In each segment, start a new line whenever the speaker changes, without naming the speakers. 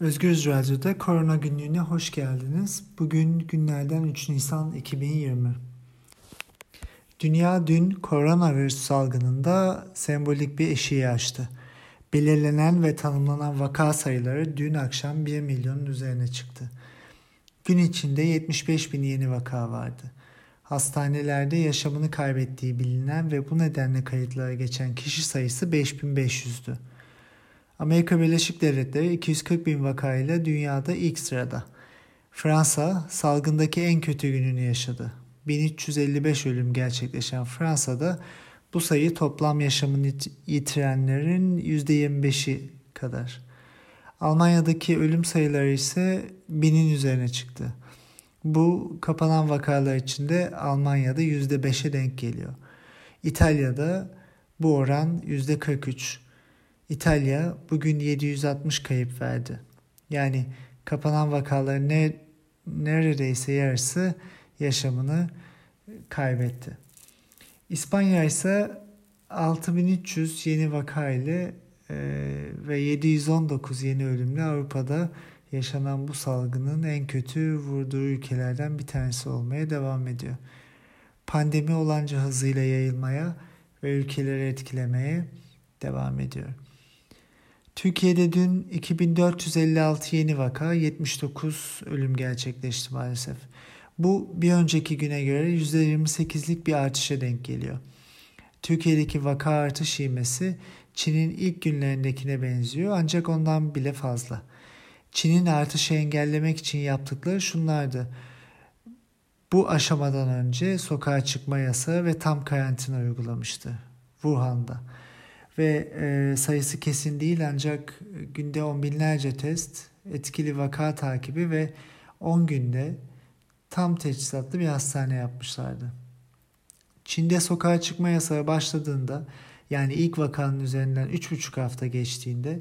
Özgür Radyo'da Korona Günlüğü'ne hoş geldiniz. Bugün günlerden 3 Nisan 2020. Dünya dün koronavirüs salgınında sembolik bir eşiği açtı. Belirlenen ve tanımlanan vaka sayıları dün akşam 1 milyonun üzerine çıktı. Gün içinde 75 bin yeni vaka vardı. Hastanelerde yaşamını kaybettiği bilinen ve bu nedenle kayıtlara geçen kişi sayısı 5500'dü. Amerika Birleşik Devletleri 240 bin vakayla dünyada ilk sırada. Fransa salgındaki en kötü gününü yaşadı. 1355 ölüm gerçekleşen Fransa'da bu sayı toplam yaşamını yitirenlerin %25'i kadar. Almanya'daki ölüm sayıları ise binin üzerine çıktı. Bu kapanan vakalar içinde Almanya'da %5'e denk geliyor. İtalya'da bu oran %43. İtalya bugün 760 kayıp verdi. Yani kapanan vakaların ne, neredeyse yarısı yaşamını kaybetti. İspanya ise 6300 yeni vaka ile e, ve 719 yeni ölümle Avrupa'da yaşanan bu salgının en kötü vurduğu ülkelerden bir tanesi olmaya devam ediyor. Pandemi olanca hızıyla yayılmaya ve ülkeleri etkilemeye devam ediyor. Türkiye'de dün 2456 yeni vaka, 79 ölüm gerçekleşti maalesef. Bu bir önceki güne göre %28'lik bir artışa denk geliyor. Türkiye'deki vaka artış ivmesi Çin'in ilk günlerindekine benziyor ancak ondan bile fazla. Çin'in artışı engellemek için yaptıkları şunlardı. Bu aşamadan önce sokağa çıkma yasağı ve tam karantina uygulamıştı Wuhan'da ve e, sayısı kesin değil ancak günde on binlerce test, etkili vaka takibi ve 10 günde tam teçhizatlı bir hastane yapmışlardı. Çin'de sokağa çıkma yasağı başladığında yani ilk vakanın üzerinden 3,5 hafta geçtiğinde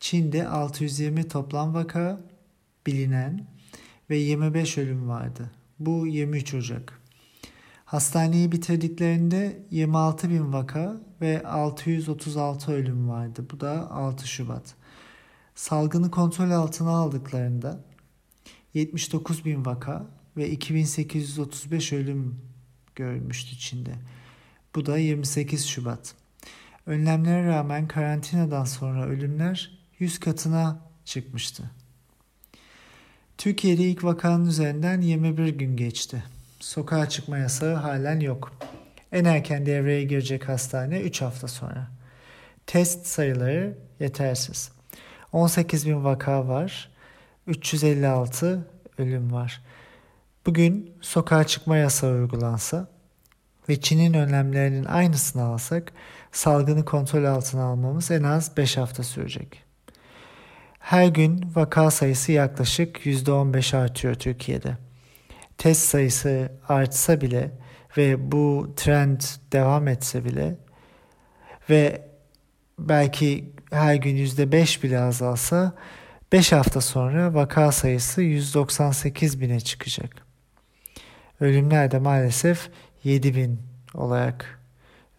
Çin'de 620 toplam vaka bilinen ve 25 ölüm vardı. Bu 23 Ocak. Hastaneyi bitirdiklerinde 26 bin vaka ve 636 ölüm vardı. Bu da 6 Şubat. Salgını kontrol altına aldıklarında 79 bin vaka ve 2835 ölüm görülmüştü Çin'de. Bu da 28 Şubat. Önlemlere rağmen karantinadan sonra ölümler 100 katına çıkmıştı. Türkiye'de ilk vakanın üzerinden 21 gün geçti sokağa çıkma yasağı halen yok. En erken devreye girecek hastane 3 hafta sonra. Test sayıları yetersiz. 18 bin vaka var. 356 ölüm var. Bugün sokağa çıkma yasağı uygulansa ve Çin'in önlemlerinin aynısını alsak salgını kontrol altına almamız en az 5 hafta sürecek. Her gün vaka sayısı yaklaşık %15 artıyor Türkiye'de test sayısı artsa bile ve bu trend devam etse bile ve belki her gün yüzde beş bile azalsa 5 hafta sonra vaka sayısı 198 bine çıkacak. Ölümler de maalesef 7 bin olarak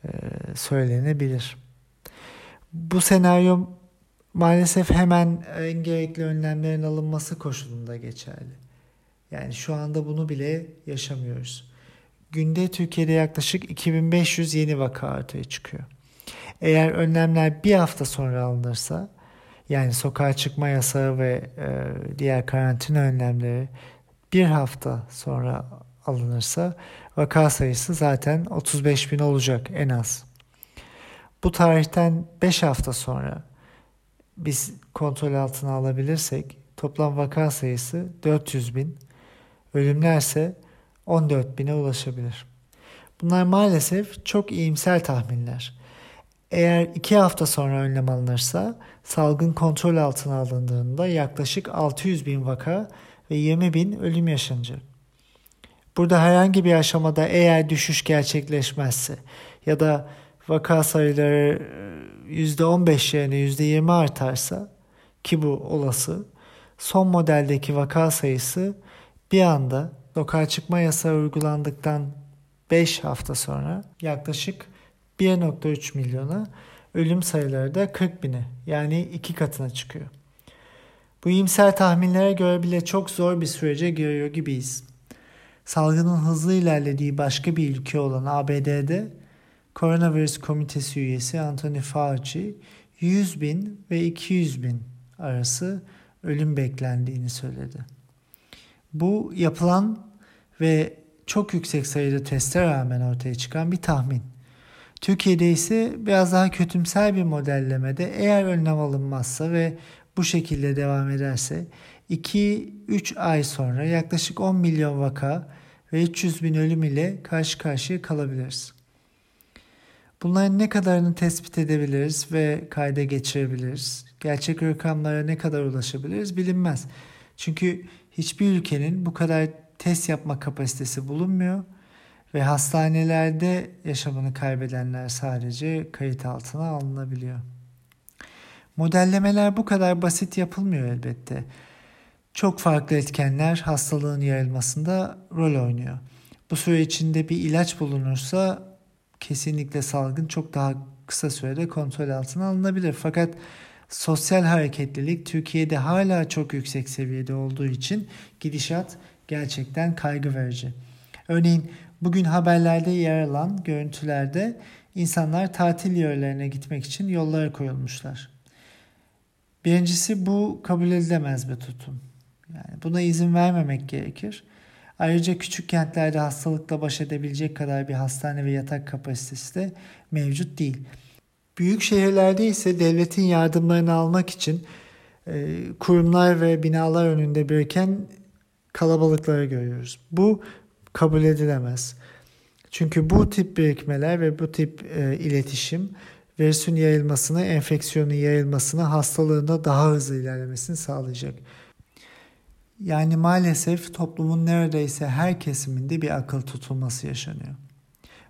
e, söylenebilir. Bu senaryo maalesef hemen en gerekli önlemlerin alınması koşulunda geçerli. Yani şu anda bunu bile yaşamıyoruz. Günde Türkiye'de yaklaşık 2500 yeni vaka ortaya çıkıyor. Eğer önlemler bir hafta sonra alınırsa yani sokağa çıkma yasağı ve e, diğer karantina önlemleri bir hafta sonra alınırsa vaka sayısı zaten 35 bin olacak en az. Bu tarihten 5 hafta sonra biz kontrol altına alabilirsek toplam vaka sayısı 400 bin Ölümler ise 14 bine ulaşabilir. Bunlar maalesef çok iyimser tahminler. Eğer 2 hafta sonra önlem alınırsa salgın kontrol altına alındığında yaklaşık 600 bin vaka ve 20 bin ölüm yaşanacak. Burada herhangi bir aşamada eğer düşüş gerçekleşmezse ya da vaka sayıları %15 yerine %20 artarsa ki bu olası son modeldeki vaka sayısı bir anda sokağa çıkma yasağı uygulandıktan 5 hafta sonra yaklaşık 1.3 milyona ölüm sayıları da 40 bine yani iki katına çıkıyor. Bu iyimser tahminlere göre bile çok zor bir sürece giriyor gibiyiz. Salgının hızlı ilerlediği başka bir ülke olan ABD'de Koronavirüs Komitesi üyesi Anthony Fauci 100 bin ve 200 bin arası ölüm beklendiğini söyledi. Bu yapılan ve çok yüksek sayıda teste rağmen ortaya çıkan bir tahmin. Türkiye'de ise biraz daha kötümser bir modellemede eğer önlem alınmazsa ve bu şekilde devam ederse 2-3 ay sonra yaklaşık 10 milyon vaka ve 300 bin ölüm ile karşı karşıya kalabiliriz. Bunların ne kadarını tespit edebiliriz ve kayda geçirebiliriz? Gerçek rakamlara ne kadar ulaşabiliriz bilinmez. Çünkü hiçbir ülkenin bu kadar test yapma kapasitesi bulunmuyor ve hastanelerde yaşamını kaybedenler sadece kayıt altına alınabiliyor. Modellemeler bu kadar basit yapılmıyor elbette. Çok farklı etkenler hastalığın yayılmasında rol oynuyor. Bu süre içinde bir ilaç bulunursa kesinlikle salgın çok daha kısa sürede kontrol altına alınabilir. Fakat sosyal hareketlilik Türkiye'de hala çok yüksek seviyede olduğu için gidişat gerçekten kaygı verici. Örneğin bugün haberlerde yer alan görüntülerde insanlar tatil yerlerine gitmek için yollara koyulmuşlar. Birincisi bu kabul edilemez bir tutum. Yani buna izin vermemek gerekir. Ayrıca küçük kentlerde hastalıkla baş edebilecek kadar bir hastane ve yatak kapasitesi de mevcut değil. Büyük şehirlerde ise devletin yardımlarını almak için e, kurumlar ve binalar önünde biriken kalabalıkları görüyoruz. Bu kabul edilemez. Çünkü bu tip birikmeler ve bu tip e, iletişim virüsün yayılmasını, enfeksiyonun yayılmasını, hastalığında daha hızlı ilerlemesini sağlayacak. Yani maalesef toplumun neredeyse her kesiminde bir akıl tutulması yaşanıyor.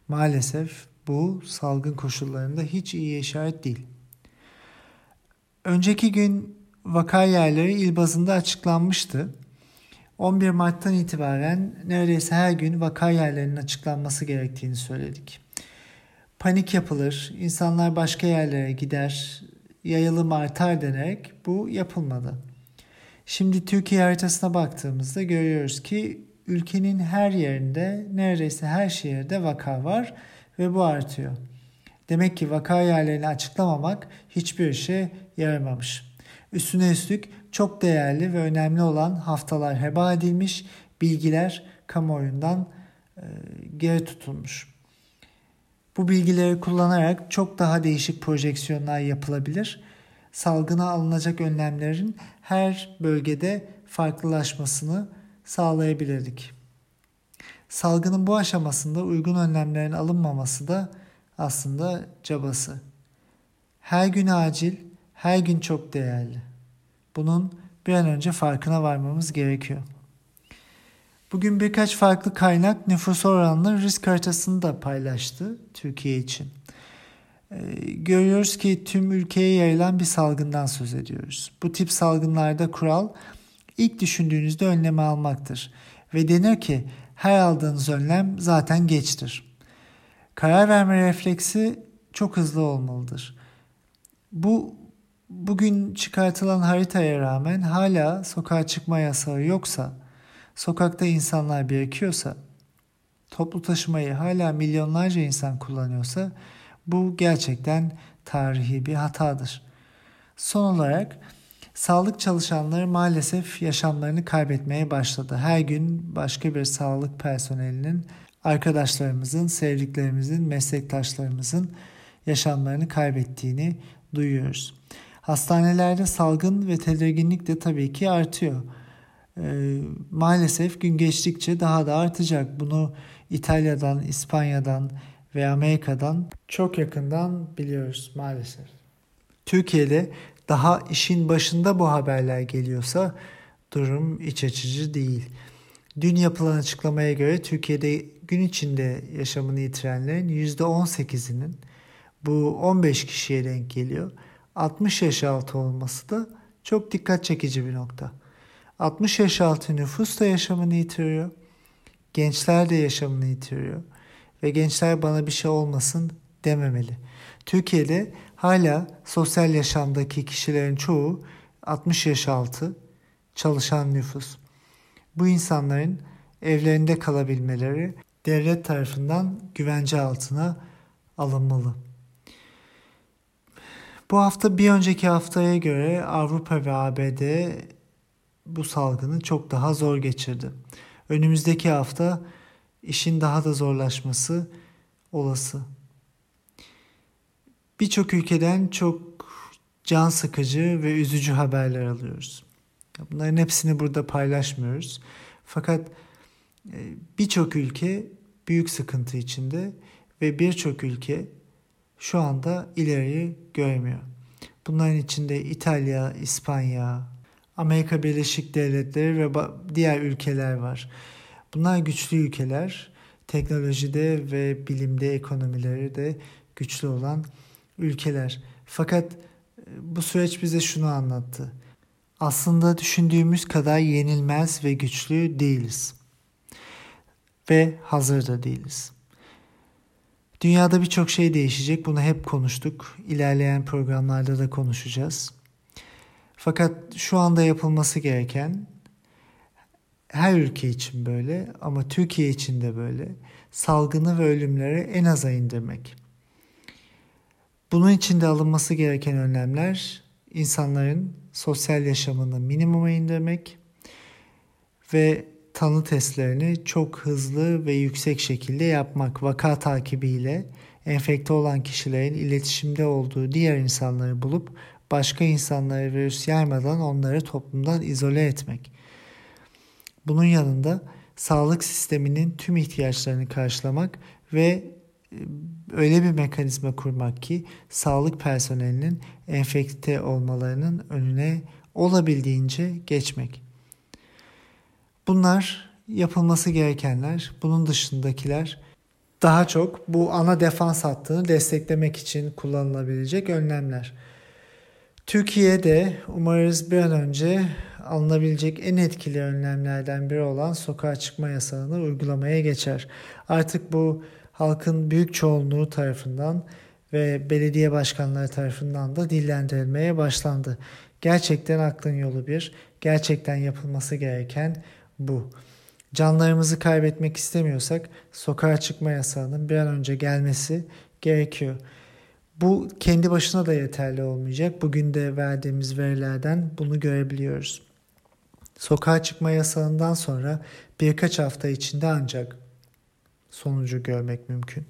Maalesef bu salgın koşullarında hiç iyi işaret değil. Önceki gün vaka yerleri il bazında açıklanmıştı. 11 Mart'tan itibaren neredeyse her gün vaka yerlerinin açıklanması gerektiğini söyledik. Panik yapılır, insanlar başka yerlere gider, yayılım artar denerek bu yapılmadı. Şimdi Türkiye haritasına baktığımızda görüyoruz ki ülkenin her yerinde neredeyse her şehirde vaka var ve bu artıyor. Demek ki vaka yerlerini açıklamamak hiçbir işe yaramamış. Üstüne üstlük çok değerli ve önemli olan haftalar heba edilmiş, bilgiler kamuoyundan e, geri tutulmuş. Bu bilgileri kullanarak çok daha değişik projeksiyonlar yapılabilir. Salgına alınacak önlemlerin her bölgede farklılaşmasını sağlayabilirdik. Salgının bu aşamasında uygun önlemlerin alınmaması da aslında cabası. Her gün acil, her gün çok değerli. Bunun bir an önce farkına varmamız gerekiyor. Bugün birkaç farklı kaynak nüfus oranlı risk haritasını da paylaştı Türkiye için. Ee, görüyoruz ki tüm ülkeye yayılan bir salgından söz ediyoruz. Bu tip salgınlarda kural ilk düşündüğünüzde önlemi almaktır. Ve denir ki her aldığınız önlem zaten geçtir. Karar verme refleksi çok hızlı olmalıdır. Bu bugün çıkartılan haritaya rağmen hala sokağa çıkma yasağı yoksa, sokakta insanlar birikiyorsa, toplu taşımayı hala milyonlarca insan kullanıyorsa bu gerçekten tarihi bir hatadır. Son olarak sağlık çalışanları maalesef yaşamlarını kaybetmeye başladı. Her gün başka bir sağlık personelinin, arkadaşlarımızın, sevdiklerimizin, meslektaşlarımızın yaşamlarını kaybettiğini duyuyoruz. Hastanelerde salgın ve tedirginlik de tabii ki artıyor. Ee, maalesef gün geçtikçe daha da artacak. Bunu İtalya'dan, İspanya'dan, ve Amerika'dan çok yakından biliyoruz maalesef. Türkiye'de daha işin başında bu haberler geliyorsa durum iç açıcı değil. Dün yapılan açıklamaya göre Türkiye'de gün içinde yaşamını yitirenlerin %18'inin bu 15 kişiye denk geliyor. 60 yaş altı olması da çok dikkat çekici bir nokta. 60 yaş altı nüfus da yaşamını yitiriyor. Gençler de yaşamını yitiriyor ve gençler bana bir şey olmasın dememeli. Türkiye'de hala sosyal yaşamdaki kişilerin çoğu 60 yaş altı çalışan nüfus. Bu insanların evlerinde kalabilmeleri devlet tarafından güvence altına alınmalı. Bu hafta bir önceki haftaya göre Avrupa ve ABD bu salgını çok daha zor geçirdi. Önümüzdeki hafta işin daha da zorlaşması olası. Birçok ülkeden çok can sıkıcı ve üzücü haberler alıyoruz. Bunların hepsini burada paylaşmıyoruz. Fakat e, birçok ülke büyük sıkıntı içinde ve birçok ülke şu anda ileriyi göremiyor. Bunların içinde İtalya, İspanya, Amerika Birleşik Devletleri ve diğer ülkeler var. Bunlar güçlü ülkeler. Teknolojide ve bilimde, ekonomileri de güçlü olan ülkeler. Fakat e, bu süreç bize şunu anlattı. Aslında düşündüğümüz kadar yenilmez ve güçlü değiliz. Ve hazır da değiliz. Dünyada birçok şey değişecek. Bunu hep konuştuk. İlerleyen programlarda da konuşacağız. Fakat şu anda yapılması gereken her ülke için böyle ama Türkiye için de böyle salgını ve ölümleri en aza indirmek. Bunun için de alınması gereken önlemler insanların sosyal yaşamını minimuma indirmek ve tanı testlerini çok hızlı ve yüksek şekilde yapmak vaka takibiyle enfekte olan kişilerin iletişimde olduğu diğer insanları bulup başka insanlara virüs yaymadan onları toplumdan izole etmek. Bunun yanında sağlık sisteminin tüm ihtiyaçlarını karşılamak ve e, öyle bir mekanizma kurmak ki sağlık personelinin enfekte olmalarının önüne olabildiğince geçmek. Bunlar yapılması gerekenler. Bunun dışındakiler daha çok bu ana defans hattını desteklemek için kullanılabilecek önlemler. Türkiye'de umarız bir an önce alınabilecek en etkili önlemlerden biri olan sokağa çıkma yasağını uygulamaya geçer. Artık bu halkın büyük çoğunluğu tarafından ve belediye başkanları tarafından da dillendirilmeye başlandı. Gerçekten aklın yolu bir, gerçekten yapılması gereken bu. Canlarımızı kaybetmek istemiyorsak sokağa çıkma yasağının bir an önce gelmesi gerekiyor. Bu kendi başına da yeterli olmayacak. Bugün de verdiğimiz verilerden bunu görebiliyoruz. Sokağa çıkma yasağından sonra birkaç hafta içinde ancak sonucu görmek mümkün.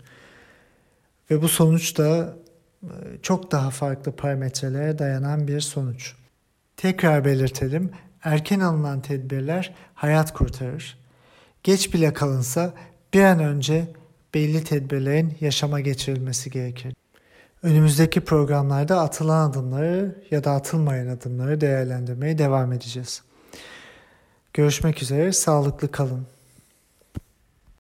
Ve bu sonuç da e, çok daha farklı parametrelere dayanan bir sonuç. Tekrar belirtelim, erken alınan tedbirler hayat kurtarır. Geç bile kalınsa bir an önce belli tedbirlerin yaşama geçirilmesi gerekir. Önümüzdeki programlarda atılan adımları ya da atılmayan adımları değerlendirmeye devam edeceğiz. Görüşmek üzere, sağlıklı kalın.